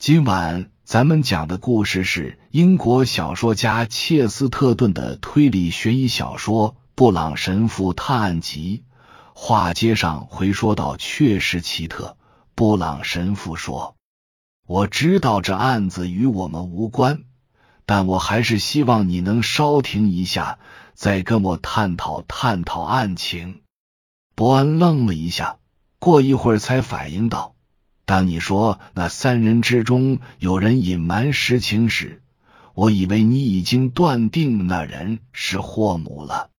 今晚咱们讲的故事是英国小说家切斯特顿的推理悬疑小说《布朗神父探案集》。话接上回说到，确实奇特。布朗神父说：“我知道这案子与我们无关，但我还是希望你能稍停一下，再跟我探讨探讨案情。”伯恩愣了一下，过一会儿才反应到。当你说那三人之中有人隐瞒实情时，我以为你已经断定那人是霍姆了。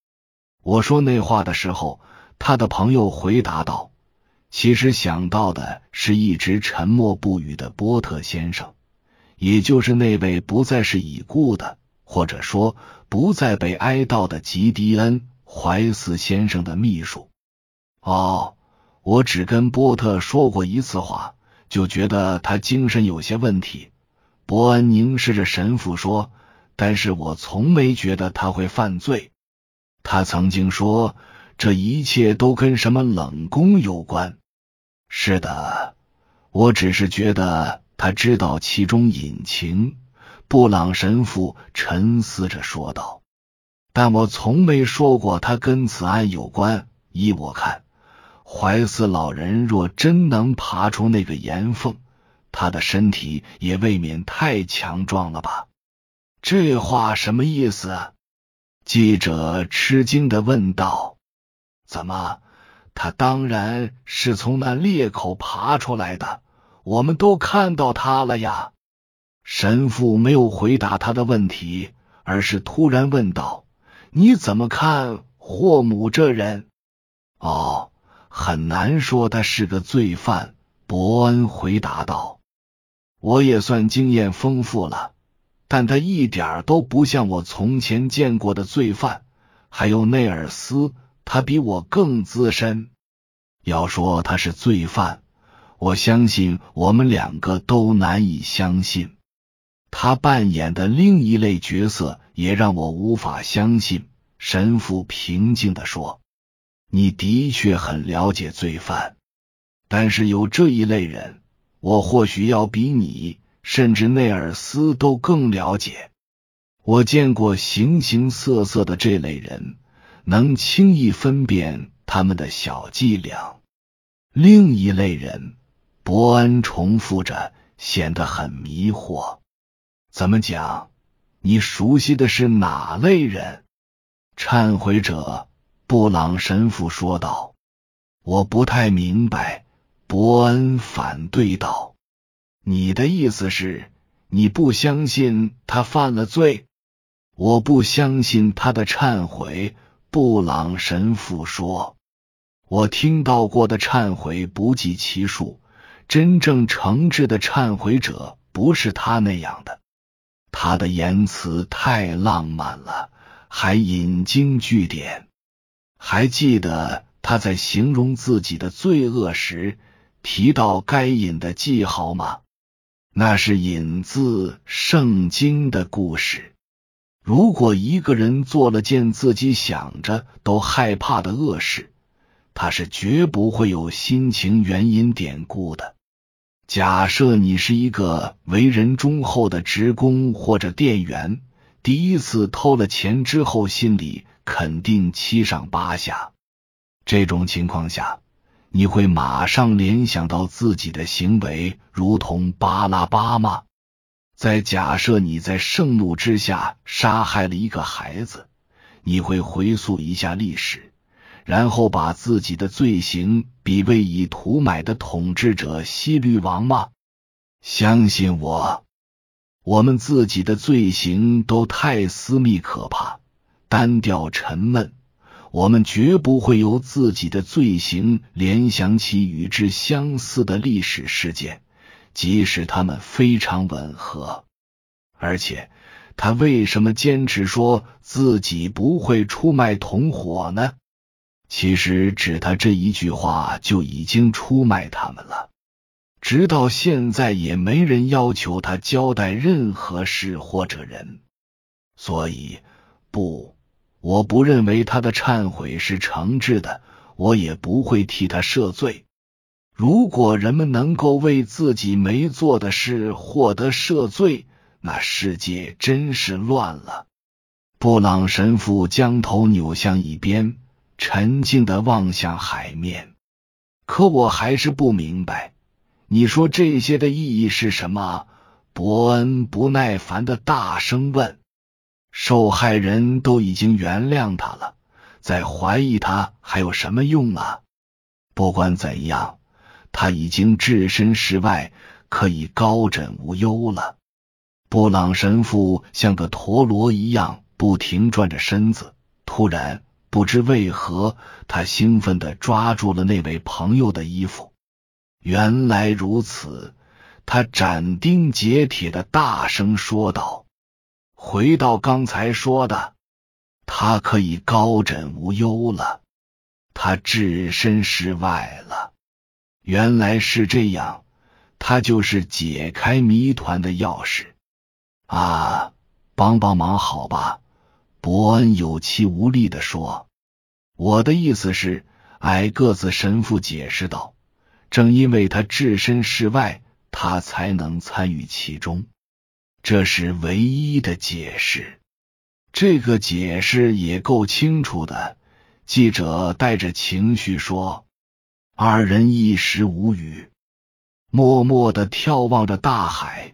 我说那话的时候，他的朋友回答道：“其实想到的是一直沉默不语的波特先生，也就是那位不再是已故的，或者说不再被哀悼的吉迪恩·怀斯先生的秘书。”哦，我只跟波特说过一次话。就觉得他精神有些问题。伯恩凝视着神父说：“但是我从没觉得他会犯罪。他曾经说这一切都跟什么冷宫有关。是的，我只是觉得他知道其中隐情。”布朗神父沉思着说道：“但我从没说过他跟此案有关。依我看。”怀斯老人若真能爬出那个岩缝，他的身体也未免太强壮了吧？这话什么意思？记者吃惊的问道。怎么？他当然是从那裂口爬出来的，我们都看到他了呀。神父没有回答他的问题，而是突然问道：“你怎么看霍姆这人？”哦。很难说他是个罪犯，伯恩回答道：“我也算经验丰富了，但他一点都不像我从前见过的罪犯。还有内尔斯，他比我更资深。要说他是罪犯，我相信我们两个都难以相信。他扮演的另一类角色也让我无法相信。”神父平静的说。你的确很了解罪犯，但是有这一类人，我或许要比你甚至内尔斯都更了解。我见过形形色色的这类人，能轻易分辨他们的小伎俩。另一类人，伯恩重复着，显得很迷惑。怎么讲？你熟悉的是哪类人？忏悔者。布朗神父说道：“我不太明白。”伯恩反对道：“你的意思是，你不相信他犯了罪？我不相信他的忏悔。”布朗神父说：“我听到过的忏悔不计其数，真正诚挚的忏悔者不是他那样的。他的言辞太浪漫了，还引经据典。”还记得他在形容自己的罪恶时提到该隐的记号吗？那是引自圣经的故事。如果一个人做了件自己想着都害怕的恶事，他是绝不会有心情原因典故的。假设你是一个为人忠厚的职工或者店员，第一次偷了钱之后，心里。肯定七上八下。这种情况下，你会马上联想到自己的行为如同巴拉巴吗？再假设你在盛怒之下杀害了一个孩子，你会回溯一下历史，然后把自己的罪行比为以图买的统治者西律王吗？相信我，我们自己的罪行都太私密可怕。单调沉闷，我们绝不会由自己的罪行联想起与之相似的历史事件，即使他们非常吻合。而且，他为什么坚持说自己不会出卖同伙呢？其实，只他这一句话就已经出卖他们了。直到现在，也没人要求他交代任何事或者人。所以，不。我不认为他的忏悔是诚挚的，我也不会替他赦罪。如果人们能够为自己没做的事获得赦罪，那世界真是乱了。布朗神父将头扭向一边，沉静的望向海面。可我还是不明白，你说这些的意义是什么？伯恩不耐烦的大声问。受害人都已经原谅他了，再怀疑他还有什么用啊？不管怎样，他已经置身事外，可以高枕无忧了。布朗神父像个陀螺一样。不停转着身子，突然不知为何，他兴奋的抓住了那位朋友的衣服。原来如此，他斩钉截铁的大声说道：“回到刚才说的，他可以高枕无忧了，他置身事外了。原来是这样，他就是解开谜团的钥匙啊！帮帮忙，好吧。”伯恩有气无力的说：“我的意思是，矮个子神父解释道，正因为他置身事外，他才能参与其中。这是唯一的解释。这个解释也够清楚的。”记者带着情绪说。二人一时无语，默默的眺望着大海，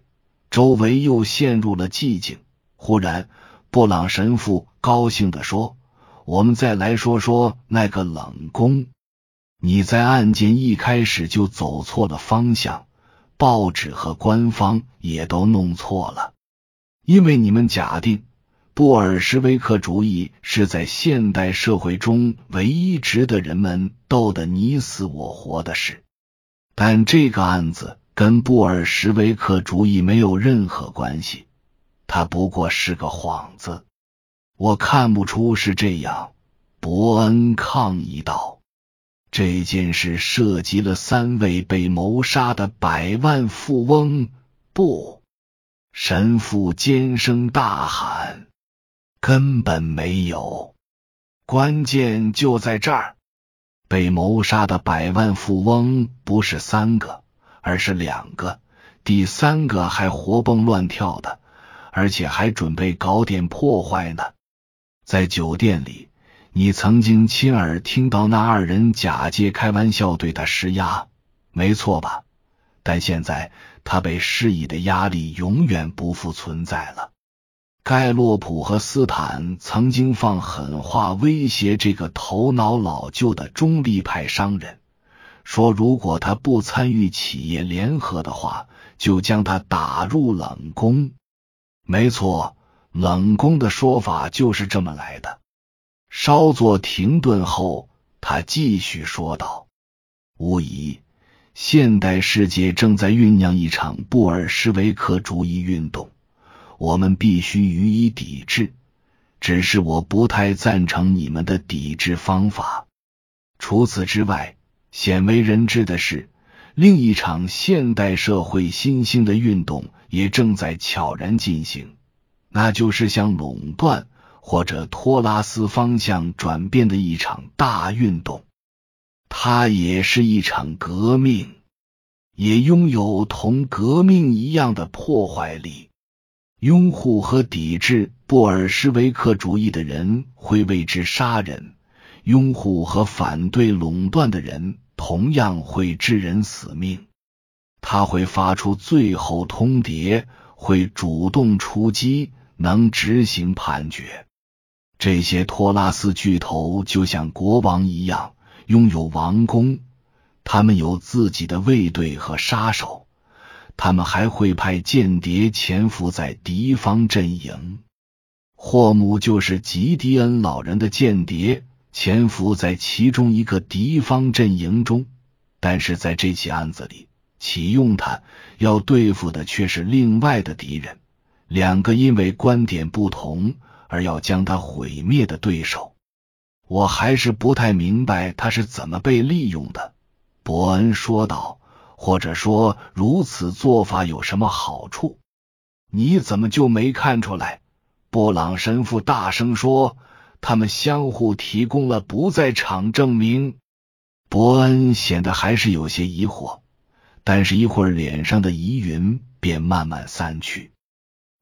周围又陷入了寂静。忽然。布朗神父高兴地说：“我们再来说说那个冷宫。你在案件一开始就走错了方向，报纸和官方也都弄错了，因为你们假定布尔什维克主义是在现代社会中唯一值得人们斗得你死我活的事。但这个案子跟布尔什维克主义没有任何关系。”他不过是个幌子，我看不出是这样。伯恩抗议道：“这件事涉及了三位被谋杀的百万富翁。”不，神父尖声大喊：“根本没有！关键就在这儿，被谋杀的百万富翁不是三个，而是两个，第三个还活蹦乱跳的。”而且还准备搞点破坏呢。在酒店里，你曾经亲耳听到那二人假借开玩笑对他施压，没错吧？但现在他被施以的压力永远不复存在了。盖洛普和斯坦曾经放狠话威胁这个头脑老旧的中立派商人，说如果他不参与企业联合的话，就将他打入冷宫。没错，冷宫的说法就是这么来的。稍作停顿后，他继续说道：“无疑，现代世界正在酝酿一场布尔什维克主义运动，我们必须予以抵制。只是我不太赞成你们的抵制方法。除此之外，鲜为人知的是。”另一场现代社会新兴的运动也正在悄然进行，那就是向垄断或者托拉斯方向转变的一场大运动。它也是一场革命，也拥有同革命一样的破坏力。拥护和抵制布尔什维克主义的人会为之杀人，拥护和反对垄断的人。同样会致人死命，他会发出最后通牒，会主动出击，能执行判决。这些托拉斯巨头就像国王一样，拥有王宫，他们有自己的卫队和杀手，他们还会派间谍潜伏在敌方阵营。霍姆就是吉迪恩老人的间谍。潜伏在其中一个敌方阵营中，但是在这起案子里，启用他要对付的却是另外的敌人，两个因为观点不同而要将他毁灭的对手。我还是不太明白他是怎么被利用的，伯恩说道。或者说，如此做法有什么好处？你怎么就没看出来？布朗神父大声说。他们相互提供了不在场证明。伯恩显得还是有些疑惑，但是一会儿脸上的疑云便慢慢散去。